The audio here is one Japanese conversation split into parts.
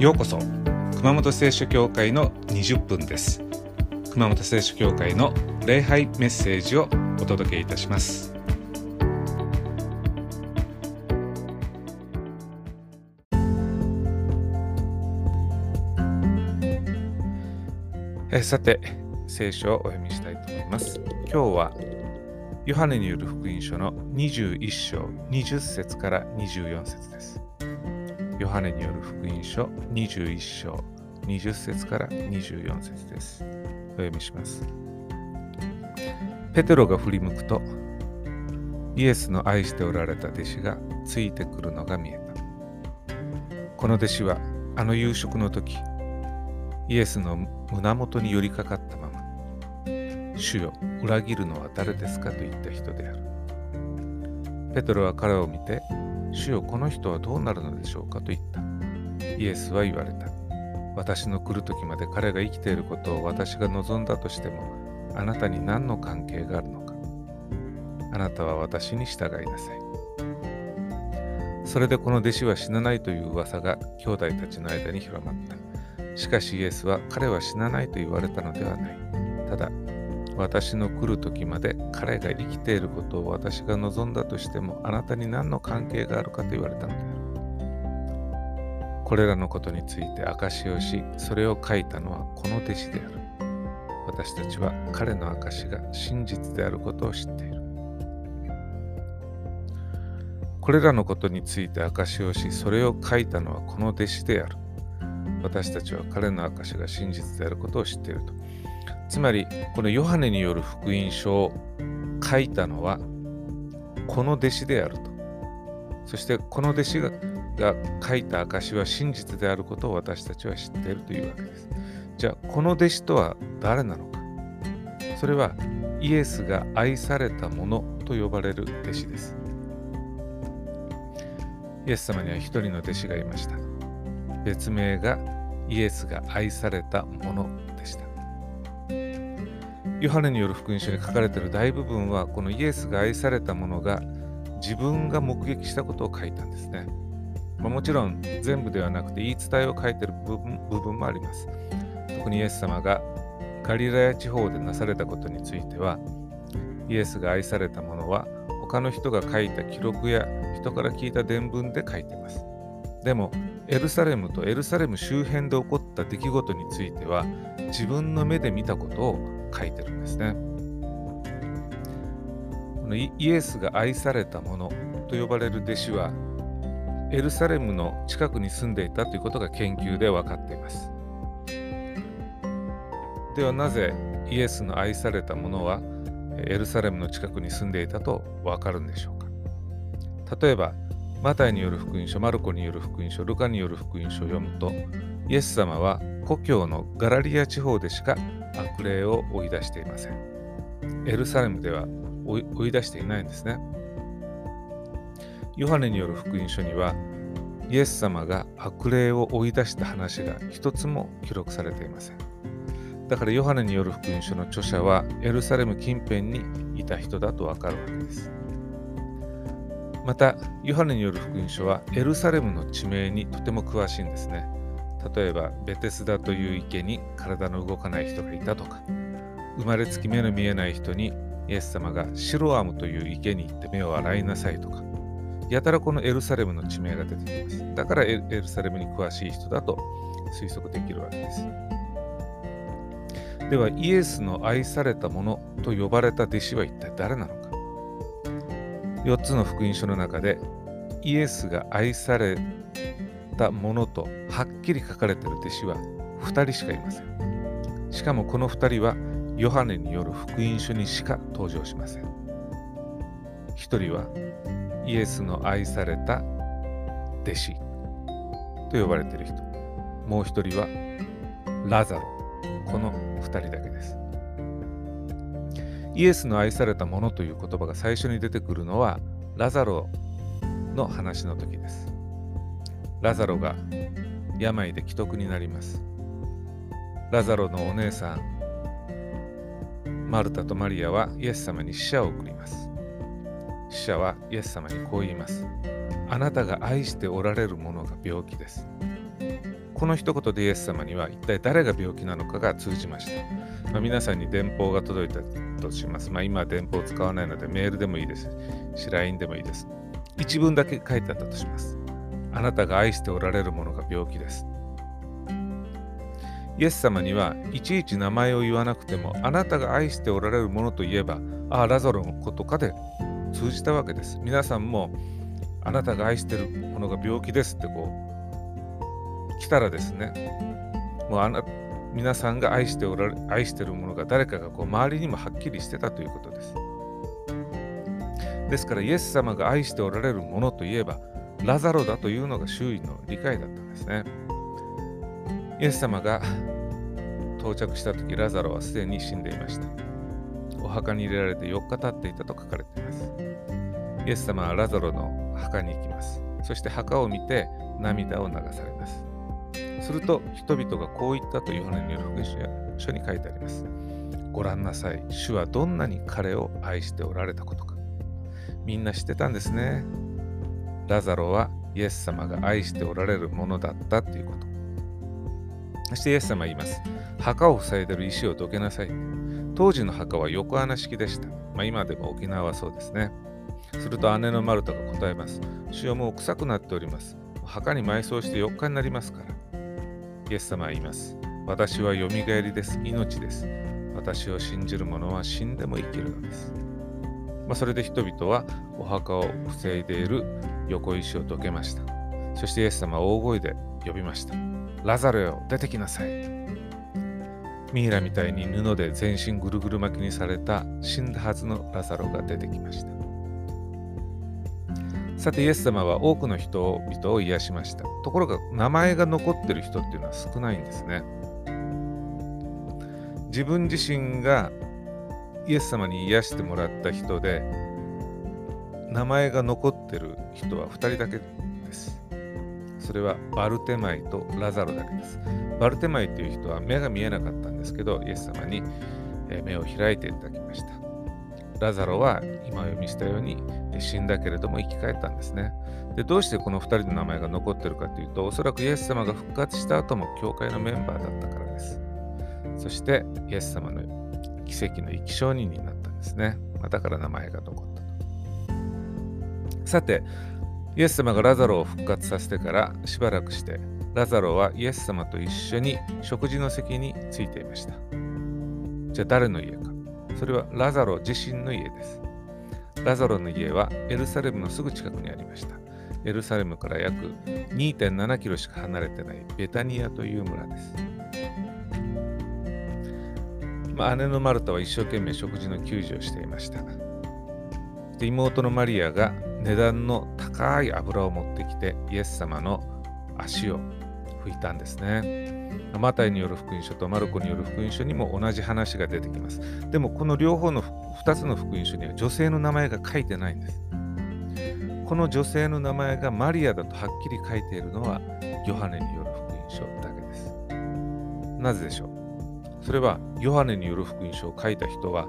ようこそ熊本聖書教会の20分です。熊本聖書教会の礼拝メッセージをお届けいたします。えさて聖書をお読みしたいと思います。今日はヨハネによる福音書の21章20節から24節です。ヨハネによる福音書21章20節から24節です。お読みします。ペテロが振り向くと、イエスの愛しておられた弟子がついてくるのが見えた。この弟子はあの夕食の時、イエスの胸元に寄りかかったまま、主よ、裏切るのは誰ですかと言った人である。ペテロは彼を見て、主よこの人はどうなるのでしょうか？と言った。イエスは言われた。私の来る時まで彼が生きていることを私が望んだとしても、あなたに何の関係があるのか。あなたは私に従いなさい。それでこの弟子は死なないという噂が兄弟たちの間に広まった。しかしイエスは彼は死なないと言われたのではない。ただ、私の来る時まで彼が生きていることを私が望んだとしてもあなたに何の関係があるかと言われたのである。これらのことについて証しをし、それを書いたのはこの弟子である。私たちは彼の証が真実であることを知っている。これらのことについて証しをし、それを書いたのはこの弟子である。私たちは彼の証が真実であることを知っていると。つまりこのヨハネによる福音書を書いたのはこの弟子であると。そしてこの弟子が書いた証は真実であることを私たちは知っているというわけです。じゃあこの弟子とは誰なのか。それはイエスが愛されたものと呼ばれる弟子です。イエス様には一人の弟子がいました。別名がイエスが愛されたもの。ヨハネによる福音書に書かれている大部分はこのイエスが愛されたものが自分が目撃したことを書いたんですね。まあ、もちろん全部ではなくて言い伝えを書いている部分部分もあります。特にイエス様がガリラヤ地方でなされたことについてはイエスが愛されたものは他の人が書いた記録や人から聞いた伝聞で書いています。でもエルサレムとエルサレム周辺で起こった出来事については自分の目で見たことを書いてるんですね。このイエスが愛されたものと呼ばれる弟子はエルサレムの近くに住んでいたということが研究で分かっています。ではなぜイエスの愛されたものはエルサレムの近くに住んでいたと分かるんでしょうか例えばマタイによる福音書、マルコによる福音書、ルカによる福音書を読むとイエス様は故郷のガラリア地方でしか悪霊を追い出していません。エルサレムでは追い出していないんですね。ヨハネによる福音書には、イエス様が悪霊を追い出した話が一つも記録されていません。だからヨハネによる福音書の著者はエルサレム近辺にいた人だとわかるわけです。また、ヨハネによる福音書はエルサレムの地名にとても詳しいんですね。例えばベテスダという池に体の動かない人がいたとか生まれつき目の見えない人にイエス様がシロアムという池に行って目を洗いなさいとかやたらこのエルサレムの地名が出てきます。だからエルサレムに詳しい人だと推測できるわけです。ではイエスの愛されたものと呼ばれた弟子は一体誰なのか。4つの福音書の中でイエスが愛されたものとはっきり書かれている弟子は2人しかいません。しかもこの2人はヨハネによる福音書にしか登場しません。1人はイエスの愛された弟子と呼ばれている人。もう1人はラザロ。この2人だけです。イエスの愛されたものという言葉が最初に出てくるのはラザロの話の時です。ラザロが病で危篤になります。ラザロのお姉さん、マルタとマリアはイエス様に死者を送ります。死者はイエス様にこう言います。あなたが愛しておられるものが病気です。この一言でイエス様には一体誰が病気なのかが通じました。まあ、皆さんに電報が届いたとします。まあ、今は電報を使わないのでメールでもいいですし、LINE でもいいです。一文だけ書いてあったとします。あなたが愛しておられるものが病気です。イエス様にはいちいち名前を言わなくても、あなたが愛しておられるものといえば、ああ、ラザロのことかで通じたわけです。皆さんも、あなたが愛してるものが病気ですってこう、来たらですね、もうあな皆さんが愛しておられ愛してるものが誰かがこう周りにもはっきりしてたということです。ですからイエス様が愛しておられるものといえばラザロだというのが周囲の理解だったんですね。イエス様が到着した時ラザロはすでに死んでいました。お墓に入れられて4日経っていたと書かれています。イエス様はラザロの墓に行きます。そして墓を見て涙を流されます。すると人々がこう言ったという話による福音書に書いてあります。ご覧なさい。主はどんなに彼を愛しておられたことか。みんな知ってたんですね。ラザロはイエス様が愛しておられるものだったということ。そしてイエス様は言います。墓を塞いでる石をどけなさい。当時の墓は横穴式でした。まあ、今でも沖縄はそうですね。すると姉のマルタが答えます。主はもう臭くなっております。墓に埋葬して4日になりますから。イエス様は言います。私はよみがえりです。命です。私を信じる者は死んでも生きるのです。まあ、それで人々はお墓を防いでいる横石をどけました。そしてイエス様は大声で呼びました。ラザロよ、出てきなさい。ミイラみたいに布で全身ぐるぐる巻きにされた死んだはずのラザロが出てきました。さてイエス様は多くの人々を癒しました。ところが名前が残ってる人っていうのは少ないんですね。自分自身がイエス様に癒してもらった人で名前が残ってる人は2人だけです。それはバルテマイとラザロだけです。バルテマイという人は目が見えなかったんですけど、イエス様に目を開いていただきました。ラザロは今読みしたように死んだけれども生き返ったんですね。でどうしてこの2人の名前が残ってるかというと、おそらくイエス様が復活した後も教会のメンバーだったからです。そしてイエス様の奇跡の生き証人になったんですね。まあ、だから名前が残った。さて、イエス様がラザロを復活させてからしばらくして、ラザロはイエス様と一緒に食事の席についていました。じゃあ誰の家かそれはラザロ自身の家です。ラザロの家はエルサレムのすぐ近くにありました。エルサレムから約2.7キロしか離れてないベタニアという村です。まあ、姉のマルタは一生懸命食事の給仕をしていました。で妹のマリアが値段の高い油を持ってきてイエス様の足を拭いたんですね。マタイによる福音書とマルコによる福音書にも同じ話が出てきます。でもこの両方の2つの福音書には女性の名前が書いてないんです。この女性の名前がマリアだとはっきり書いているのはヨハネによる福音書だけです。なぜでしょう？それはヨハネによる福音書を書いた人は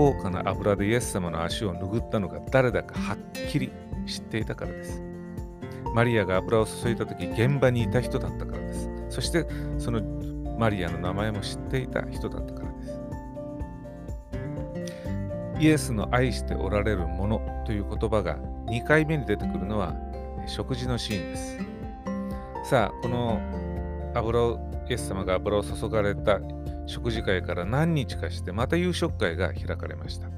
高価な油でイエス様の足を拭ったのが誰だかはっきり知っていたからです。マリアが油を注いだ時現場にいた人だったからです。そしてそのマリアの名前も知っていた人だったからです。イエスの愛しておられるものという言葉が2回目に出てくるのは食事のシーンです。さあ、この油を、イエス様が油を注がれた食事会から何日かしてまた夕食会が開かれました。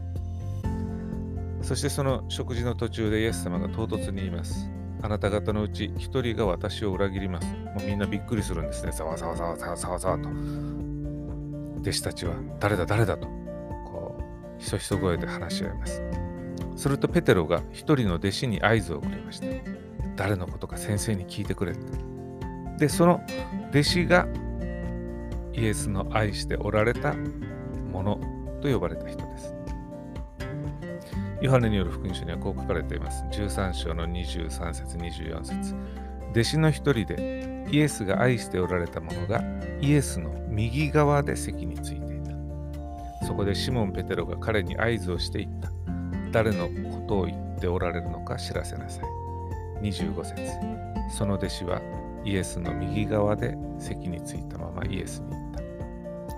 そしてその食事の途中でイエス様が唐突に言います。あなた方のうち一人が私を裏切ります。もうみんなびっくりするんですね。ざわざわざわざわざわざわと。弟子たちは誰だ誰だと、こう、ひそひそ声で話し合います。するとペテロが一人の弟子に合図をくれました。誰のことか先生に聞いてくれって。で、その弟子がイエスの愛しておられたものと呼ばれた人です。ヨハネによる福音書にはこう書かれています。13章の23節24節弟子の一人でイエスが愛しておられた者がイエスの右側で席についていた。そこでシモン・ペテロが彼に合図をしていった。誰のことを言っておられるのか知らせなさい。25節その弟子はイエスの右側で席についたままイエスに。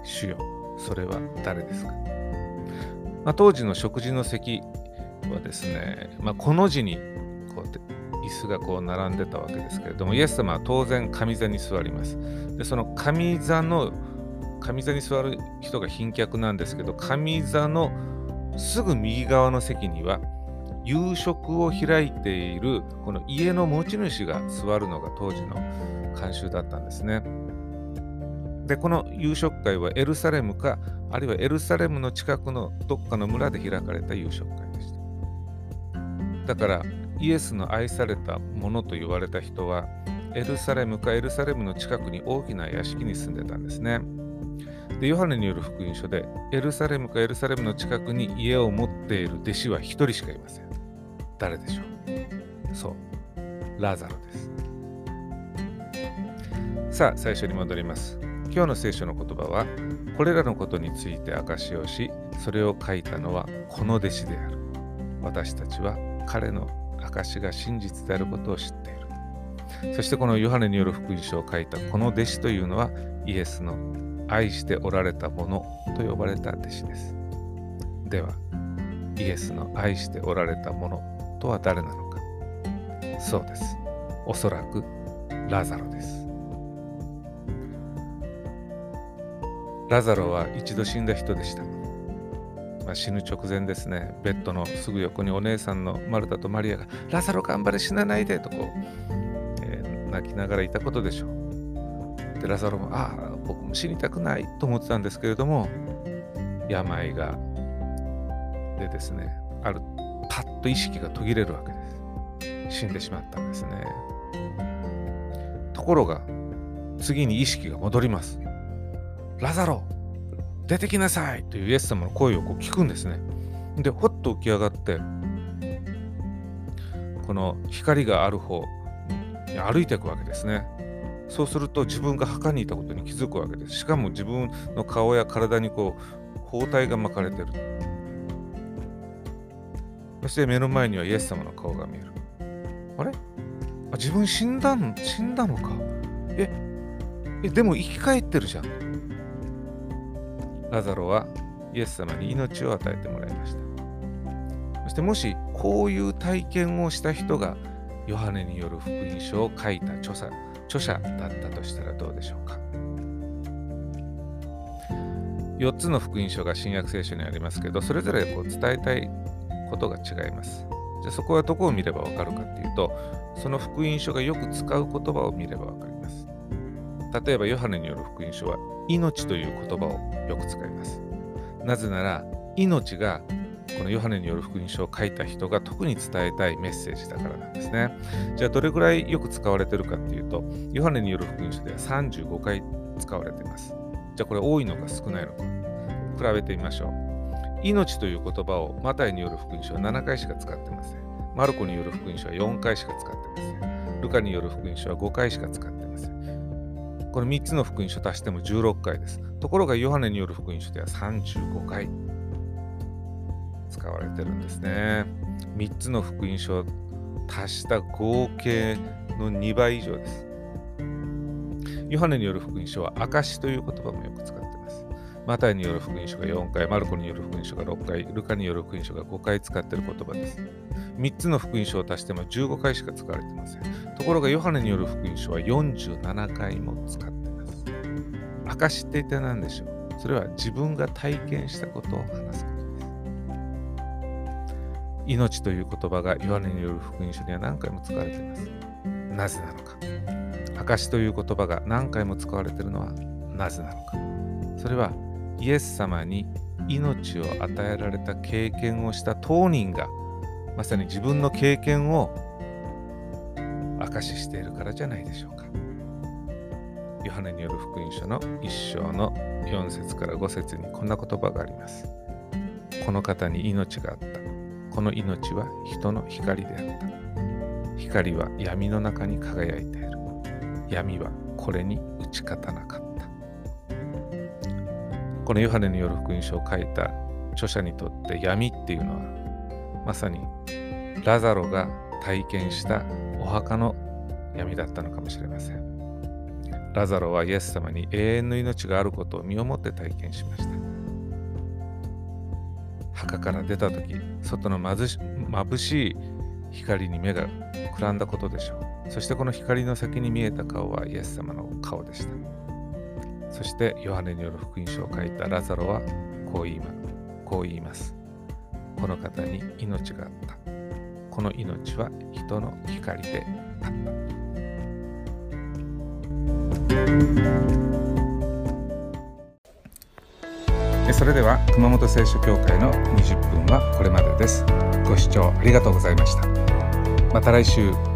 主よ、それは誰ですか、まあ、当時の食事の席はですね、まあ、この字にこう椅子がこう並んでたわけですけれども、イエス様は当然上座に座ります。で、その上座の上座に座る人が賓客なんですけど、上座のすぐ右側の席には夕食を開いているこの家の持ち主が座るのが当時の慣習だったんですね。で、この夕食会はエルサレムか、あるいはエルサレムの近くのどっかの村で開かれた夕食会でした。だから、イエスの愛されたものと言われた人は、エルサレムかエルサレムの近くに大きな屋敷に住んでたんですね。で、ヨハネによる福音書で、エルサレムかエルサレムの近くに家を持っている弟子は一人しかいません。誰でしょう？そう、ラザロです。さあ、最初に戻ります。今日の聖書の言葉は、これらのことについて証しをし、それを書いたのはこの弟子である。私たちは彼の証しが真実であることを知っている。そしてこのヨハネによる福音書を書いたこの弟子というのはイエスの愛しておられたものと呼ばれた弟子です。では、イエスの愛しておられたものとは誰なのかそうです。おそらくラザロです。ラザロは一度死んだ人でした。まあ、死ぬ直前ですね、ベッドのすぐ横にお姉さんのマルタとマリアが、ラザロ頑張れ死なないでとこう、えー、泣きながらいたことでしょう。で、ラザロも、ああ、僕も死にたくないと思ってたんですけれども、病が、でですね、ある、パッと意識が途切れるわけです。死んでしまったんですね。ところが、次に意識が戻ります。ラザロ出てきなさいというイエス様の声をこう聞くんですね。で、ほっと起き上がって、この光がある方に歩いていくわけですね。そうすると自分が墓にいたことに気づくわけです。しかも自分の顔や体にこう包帯が巻かれてる。そして目の前にはイエス様の顔が見える。あれ？あ自分死んだん死んだのかえ？え、でも生き返ってるじゃん。ラザロはイエス様に命を与えてもらいました。そしてもしこういう体験をした人がヨハネによる福音書を書いた著者著者だったとしたらどうでしょうか。4つの福音書が新約聖書にありますけど、それぞれこう伝えたいことが違います。じゃあそこはどこを見ればわかるかっていうと、その福音書がよく使う言葉を見ればわかります。例えば、ヨハネによる福音書は、命という言葉をよく使います。なぜなら、命がこのヨハネによる福音書を書いた人が特に伝えたいメッセージだからなんですね。じゃあどれぐらいよく使われてるかっていうと、ヨハネによる福音書では35回使われています。じゃあこれ多いのか少ないのか比べてみましょう。命という言葉をマタイによる福音書は7回しか使ってません。マルコによる福音書は4回しか使ってません。ルカによる福音書は5回しか使ってません。この3つの福音書足しても16回です。ところがヨハネによる福音書では35回使われてるんですね。3つの福音書を足した合計の2倍以上です。ヨハネによる福音書は証という言葉もよく使っています。マタイによる福音書が4回、マルコによる福音書が6回、ルカによる福音書が5回使っている言葉です。3つの福音書を足しても15回しか使われていません。ところがヨハネによる福音書は47回も使っています。証って一体何でしょう？それは自分が体験したことを話すことです。命という言葉がヨハネによる福音書には何回も使われています。なぜなのか。証という言葉が何回も使われているのはなぜなのか。それはイエス様に命を与えられた経験をした当人がまさに自分の経験を証ししているからじゃないでしょう。ヨハネによる福音書の1章の4節から5節にこんな言葉があります。この方に命があった。この命は人の光であった。光は闇の中に輝いている。闇はこれに打ち勝たなかった。このヨハネによる福音書を書いた著者にとって闇っていうのはまさにラザロが体験したお墓の闇だったのかもしれません。ラザロはイエス様に永遠の命があることを身をもって体験しました。墓から出た時外のまずし眩しい光に目がくらんだことでしょう。そしてこの光の先に見えた顔はイエス様の顔でした。そしてヨハネによる福音書を書いたラザロはこう言いますこう言います。この方に命があった。この命は人の光であった。それでは熊本聖書協会の20分はこれまでです。ご視聴ありがとうございました。また来週。